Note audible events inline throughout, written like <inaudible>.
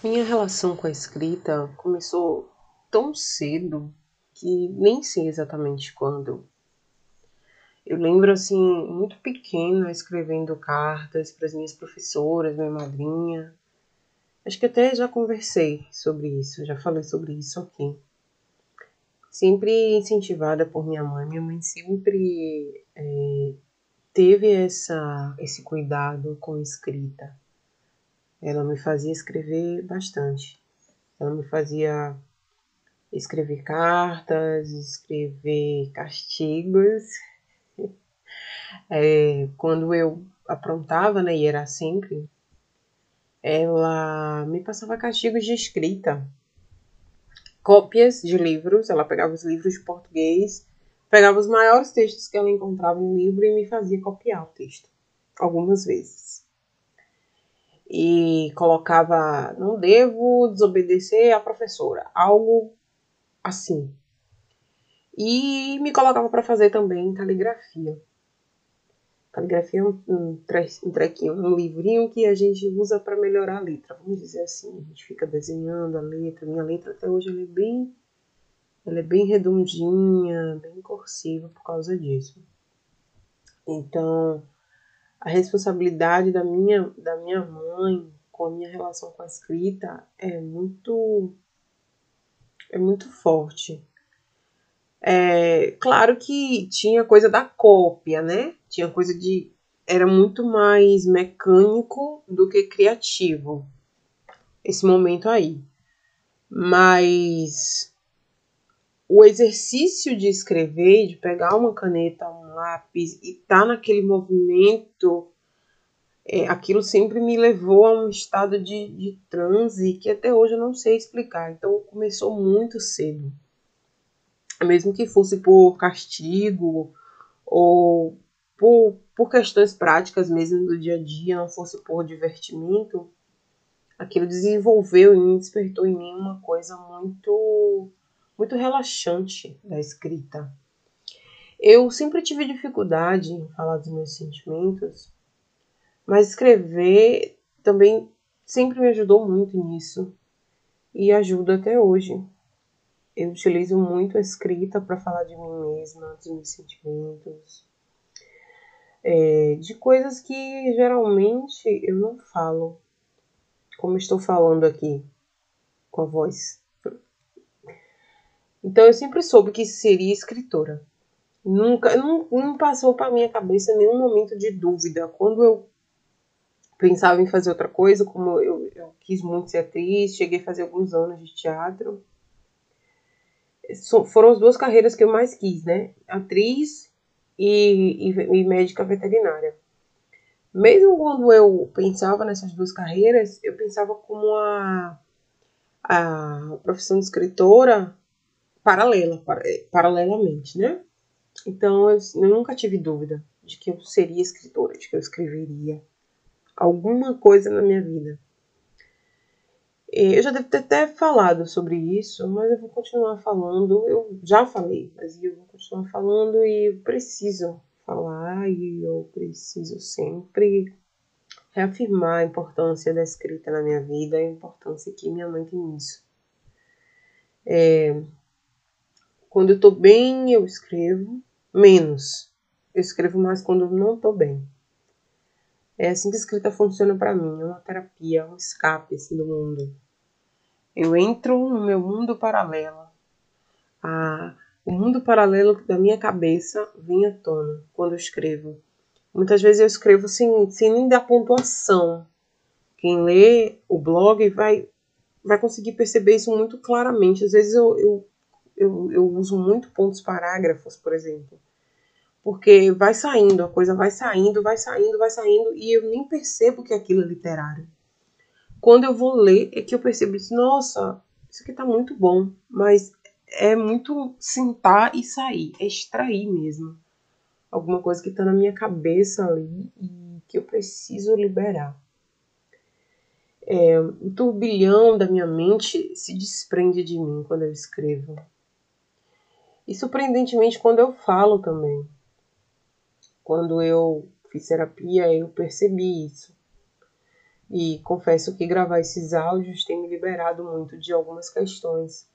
Minha relação com a escrita começou tão cedo que nem sei exatamente quando. Eu lembro assim, muito pequena, escrevendo cartas para as minhas professoras, minha madrinha. Acho que até já conversei sobre isso, já falei sobre isso aqui. Sempre incentivada por minha mãe, minha mãe sempre é, teve essa, esse cuidado com escrita. Ela me fazia escrever bastante. Ela me fazia escrever cartas, escrever castigos. <laughs> É, quando eu aprontava, né, e era sempre, ela me passava castigos de escrita, cópias de livros. Ela pegava os livros de português, pegava os maiores textos que ela encontrava no livro e me fazia copiar o texto, algumas vezes. E colocava, não devo desobedecer à professora, algo assim. E me colocava para fazer também caligrafia. Caligrafia é um, um, um trequinho, um livrinho que a gente usa para melhorar a letra. Vamos dizer assim, a gente fica desenhando a letra. Minha letra até hoje é bem, ela é bem redondinha, bem cursiva por causa disso. Então, a responsabilidade da minha, da minha mãe com a minha relação com a escrita é muito é muito forte. É, claro que tinha coisa da cópia, né? Tinha coisa de. Era muito mais mecânico do que criativo. Esse momento aí. Mas o exercício de escrever, de pegar uma caneta, um lápis e estar tá naquele movimento, é, aquilo sempre me levou a um estado de, de transe que até hoje eu não sei explicar. Então começou muito cedo mesmo que fosse por castigo ou por, por questões práticas mesmo do dia a dia, não fosse por divertimento, aquilo desenvolveu e despertou em mim uma coisa muito muito relaxante da escrita. Eu sempre tive dificuldade em falar dos meus sentimentos, mas escrever também sempre me ajudou muito nisso e ajuda até hoje eu utilizo muito a escrita para falar de mim mesma, dos meus sentimentos, é, de coisas que geralmente eu não falo, como estou falando aqui com a voz. Então eu sempre soube que seria escritora. Nunca, não, não passou para minha cabeça nenhum momento de dúvida. Quando eu pensava em fazer outra coisa, como eu, eu quis muito ser atriz, cheguei a fazer alguns anos de teatro foram as duas carreiras que eu mais quis, né? Atriz e, e, e, médica veterinária. Mesmo quando eu pensava nessas duas carreiras, eu pensava como a, a profissão de escritora paralela, paralelamente, né? Então eu, eu nunca tive dúvida de que eu seria escritora, de que eu escreveria alguma coisa na minha vida. Eu já devo ter até falado sobre isso, mas eu vou continuar falando. Eu já falei, mas eu vou continuar falando e eu preciso falar e eu preciso sempre reafirmar a importância da escrita na minha vida, a importância que minha mãe tem nisso. É, quando eu tô bem, eu escrevo menos. Eu escrevo mais quando eu não tô bem. É assim que a escrita funciona para mim, é uma terapia, um escape assim, do mundo. Eu entro no meu mundo paralelo. Ah, o mundo paralelo da minha cabeça vem à tona quando eu escrevo. Muitas vezes eu escrevo sem, sem nem dar pontuação. Quem lê o blog vai, vai conseguir perceber isso muito claramente. Às vezes eu, eu, eu, eu uso muito pontos parágrafos, por exemplo porque vai saindo, a coisa vai saindo, vai saindo, vai saindo, e eu nem percebo que aquilo é literário. Quando eu vou ler, é que eu percebo isso, nossa, isso aqui tá muito bom, mas é muito sentar e sair, é extrair mesmo. Alguma coisa que tá na minha cabeça ali e que eu preciso liberar. É, o turbilhão da minha mente se desprende de mim quando eu escrevo. E surpreendentemente quando eu falo também. Quando eu fiz terapia, eu percebi isso. E confesso que gravar esses áudios tem me liberado muito de algumas questões.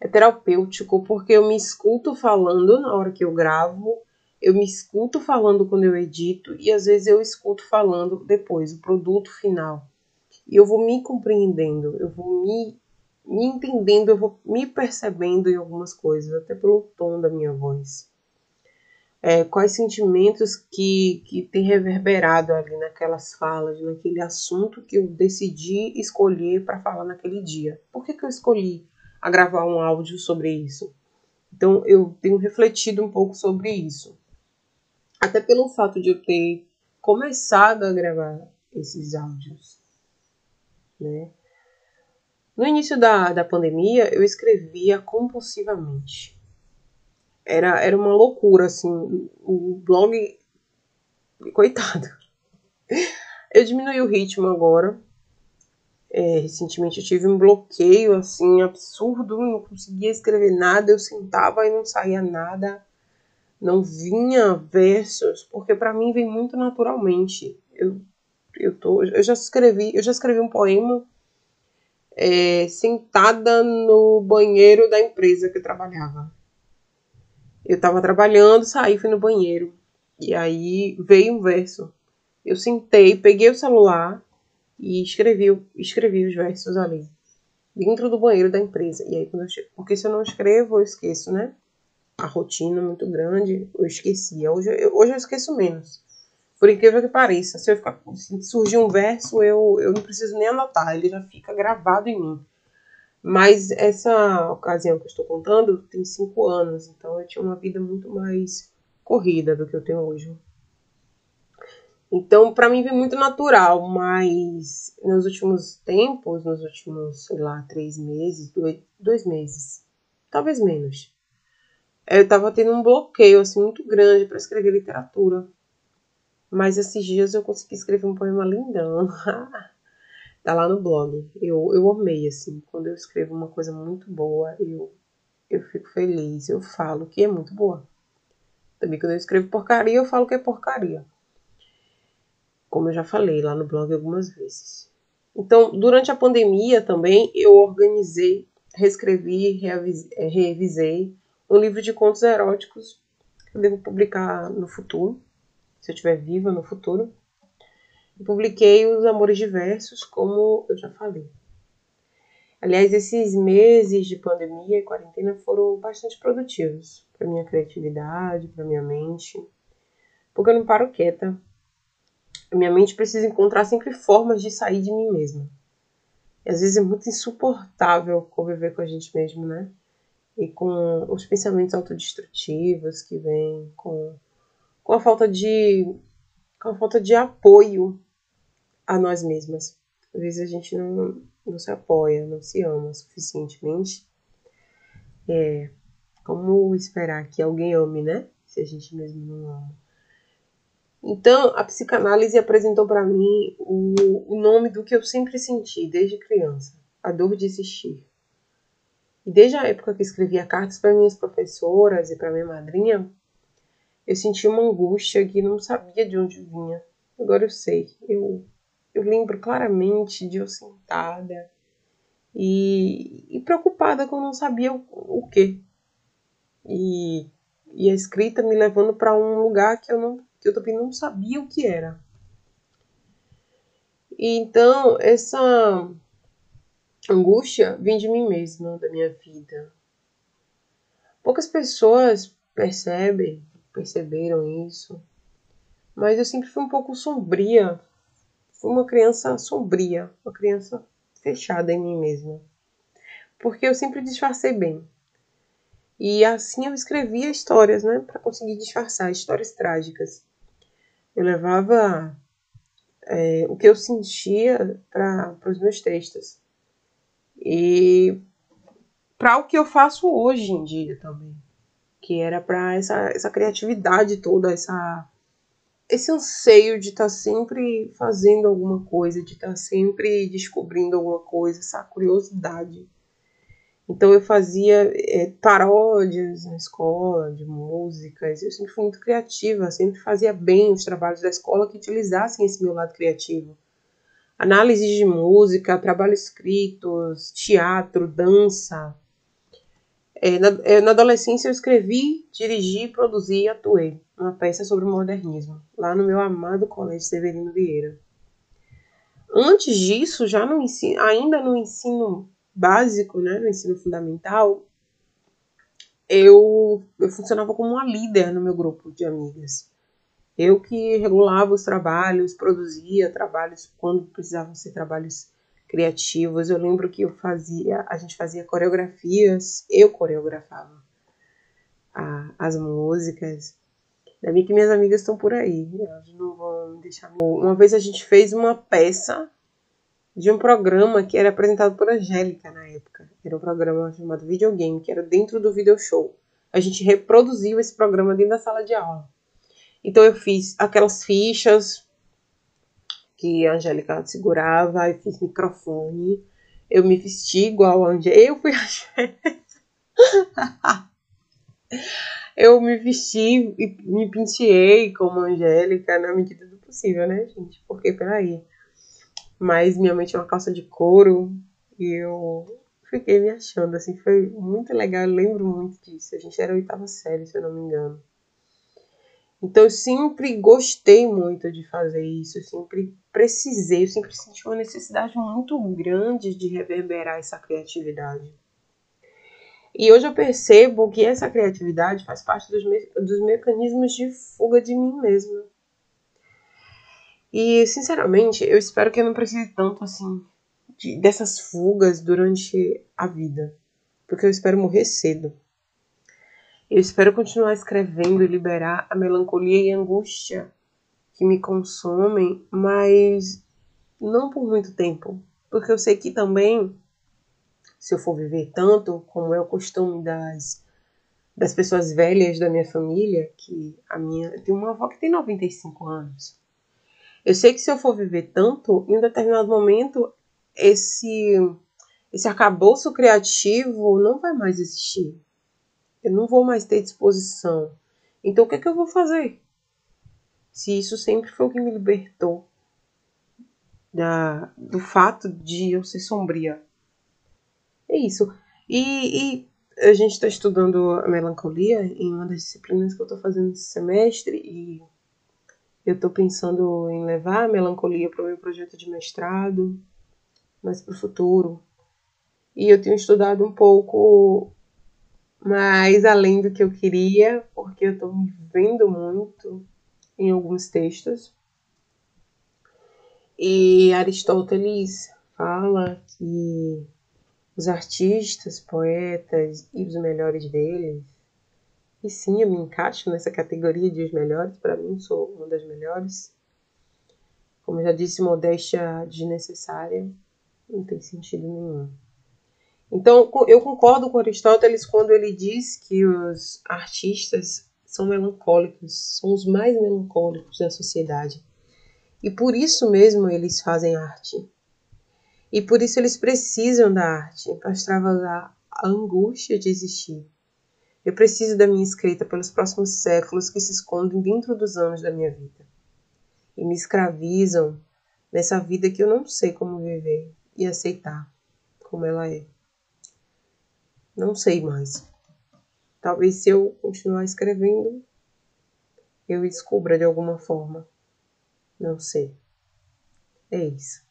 É terapêutico porque eu me escuto falando na hora que eu gravo, eu me escuto falando quando eu edito e às vezes eu escuto falando depois, o produto final. E eu vou me compreendendo, eu vou me, me entendendo, eu vou me percebendo em algumas coisas, até pelo tom da minha voz é, quais sentimentos que, que tem reverberado ali naquelas falas, naquele assunto que eu decidi escolher para falar naquele dia. Por que, que eu escolhi a gravar um áudio sobre isso? Então eu tenho refletido um pouco sobre isso. Até pelo fato de eu ter começado a gravar esses áudios. Né? No início da, da pandemia, eu escrevia compulsivamente era, era uma loucura, assim. O blog. Coitado. Eu diminui o ritmo agora. É, recentemente eu tive um bloqueio, assim, absurdo. Não conseguia escrever nada. Eu sentava e não saía nada. Não vinha versos, porque para mim vem muito naturalmente. Eu, eu, tô, eu já escrevi, eu já escrevi um poema é, sentada no banheiro da empresa que eu trabalhava. Eu estava trabalhando, saí, fui no banheiro. E aí veio um verso. Eu sentei, peguei o celular e escrevi, escrevi os versos ali. Dentro do banheiro da empresa. E aí, quando eu, porque se eu não escrevo, eu esqueço, né? A rotina é muito grande, eu esquecia. Hoje, eu, hoje eu esqueço menos. Por incrível que pareça, se eu ficar, se surgir um verso, eu, eu não preciso nem anotar, ele já fica gravado em mim. Mas essa ocasião que eu estou contando tem cinco anos, então eu tinha uma vida muito mais corrida do que eu tenho hoje. Então, para mim, foi muito natural, mas nos últimos tempos, nos últimos, sei lá, três meses, dois, dois meses, talvez menos, eu estava tendo um bloqueio assim muito grande para escrever literatura. Mas esses dias eu consegui escrever um poema lindão. <laughs> tá lá no blog. Eu, eu amei, assim, quando eu escrevo uma coisa muito boa, eu, eu fico feliz, eu falo que é muito boa. Também quando eu escrevo porcaria, eu falo que é porcaria. Como eu já falei lá no blog algumas vezes. Então, durante a pandemia também, eu organizei, reescrevi, é, revisei um livro de contos eróticos que eu devo publicar no futuro, se eu estiver viva no futuro publiquei os Amores Diversos, como eu já falei. Aliás, esses meses de pandemia e quarentena foram bastante produtivos para minha criatividade, para minha mente, porque eu não paro quieta. Minha mente precisa encontrar sempre formas de sair de mim mesma. E às vezes é muito insuportável conviver com a gente mesmo, né? E com os pensamentos autodestrutivos que vêm, com, com a falta de com a falta de apoio a nós mesmas. Às vezes a gente não, não se apoia, não se ama suficientemente. É, como esperar que alguém ame, né? Se a gente mesmo não ama. Então, a psicanálise apresentou para mim o, o nome do que eu sempre senti desde criança: a dor de existir. E desde a época que escrevia cartas para minhas professoras e para minha madrinha, eu sentia uma angústia que não sabia de onde vinha. Agora eu sei. Eu eu lembro claramente de eu sentada e, e preocupada que eu não sabia o, o que. E, e a escrita me levando para um lugar que eu, não, que eu também não sabia o que era. E então, essa angústia vem de mim mesma, da minha vida. Poucas pessoas percebem, perceberam isso, mas eu sempre fui um pouco sombria Fui uma criança sombria, uma criança fechada em mim mesma. Porque eu sempre disfarcei bem. E assim eu escrevia histórias, né, para conseguir disfarçar histórias trágicas. Eu levava é, o que eu sentia para os meus textos. E para o que eu faço hoje em dia também. Que era para essa, essa criatividade toda, essa esse anseio de estar tá sempre fazendo alguma coisa, de estar tá sempre descobrindo alguma coisa, essa curiosidade. Então eu fazia é, paródias na escola de músicas, eu sempre fui muito criativa, sempre fazia bem os trabalhos da escola que utilizassem esse meu lado criativo. Análise de música, trabalhos escritos, teatro, dança. É, na, é, na adolescência eu escrevi, dirigi, produzi e atuei uma peça sobre o modernismo, lá no meu amado Colégio Severino Vieira. Antes disso, já no ensino, ainda no ensino básico, né, no ensino fundamental, eu, eu funcionava como uma líder no meu grupo de amigas. Eu que regulava os trabalhos, produzia trabalhos quando precisavam ser trabalhos criativos. Eu lembro que eu fazia, a gente fazia coreografias, eu coreografava a, as músicas. Ainda bem que minhas amigas estão por aí, elas não vão deixar. Uma vez a gente fez uma peça de um programa que era apresentado por Angélica na época. Era um programa chamado Videogame, que era dentro do video show. A gente reproduziu esse programa dentro da sala de aula. Então eu fiz aquelas fichas que a Angélica segurava, eu fiz microfone, eu me vesti igual a Angélica. Eu fui a Angélica. <laughs> eu me vesti e me penteei como Angélica na medida do possível, né, gente? Porque, peraí. Mas minha mãe tinha uma calça de couro e eu fiquei me achando, assim, foi muito legal, eu lembro muito disso. A gente era oitava série, se eu não me engano. Então eu sempre gostei muito de fazer isso, eu sempre precisei, eu sempre senti uma necessidade muito grande de reverberar essa criatividade. E hoje eu percebo que essa criatividade faz parte dos, me dos mecanismos de fuga de mim mesma. E, sinceramente, eu espero que eu não precise tanto assim de, dessas fugas durante a vida. Porque eu espero morrer cedo. Eu espero continuar escrevendo e liberar a melancolia e angústia que me consomem, mas não por muito tempo. Porque eu sei que também se eu for viver tanto, como é o costume das, das pessoas velhas da minha família, que a minha. Tem uma avó que tem 95 anos. Eu sei que se eu for viver tanto, em um determinado momento, esse, esse arcabouço criativo não vai mais existir. Eu não vou mais ter disposição. Então, o que, é que eu vou fazer? Se isso sempre foi o que me libertou da, do fato de eu ser sombria. É isso. E, e a gente está estudando a melancolia em uma das disciplinas que eu estou fazendo esse semestre e eu estou pensando em levar a melancolia para o meu projeto de mestrado, mas para o futuro. E eu tenho estudado um pouco mais além do que eu queria, porque eu estou me vendo muito em alguns textos. E Aristóteles fala que os artistas, poetas e os melhores deles. E sim, eu me encaixo nessa categoria de os melhores, para mim sou uma das melhores. Como já disse, modéstia desnecessária, não tem sentido nenhum. Então, eu concordo com Aristóteles quando ele diz que os artistas são melancólicos, são os mais melancólicos da sociedade. E por isso mesmo eles fazem arte. E por isso eles precisam da arte para extravasar a angústia de existir. Eu preciso da minha escrita pelos próximos séculos que se escondem dentro dos anos da minha vida e me escravizam nessa vida que eu não sei como viver e aceitar como ela é. Não sei mais. Talvez se eu continuar escrevendo, eu descubra de alguma forma. Não sei. É isso.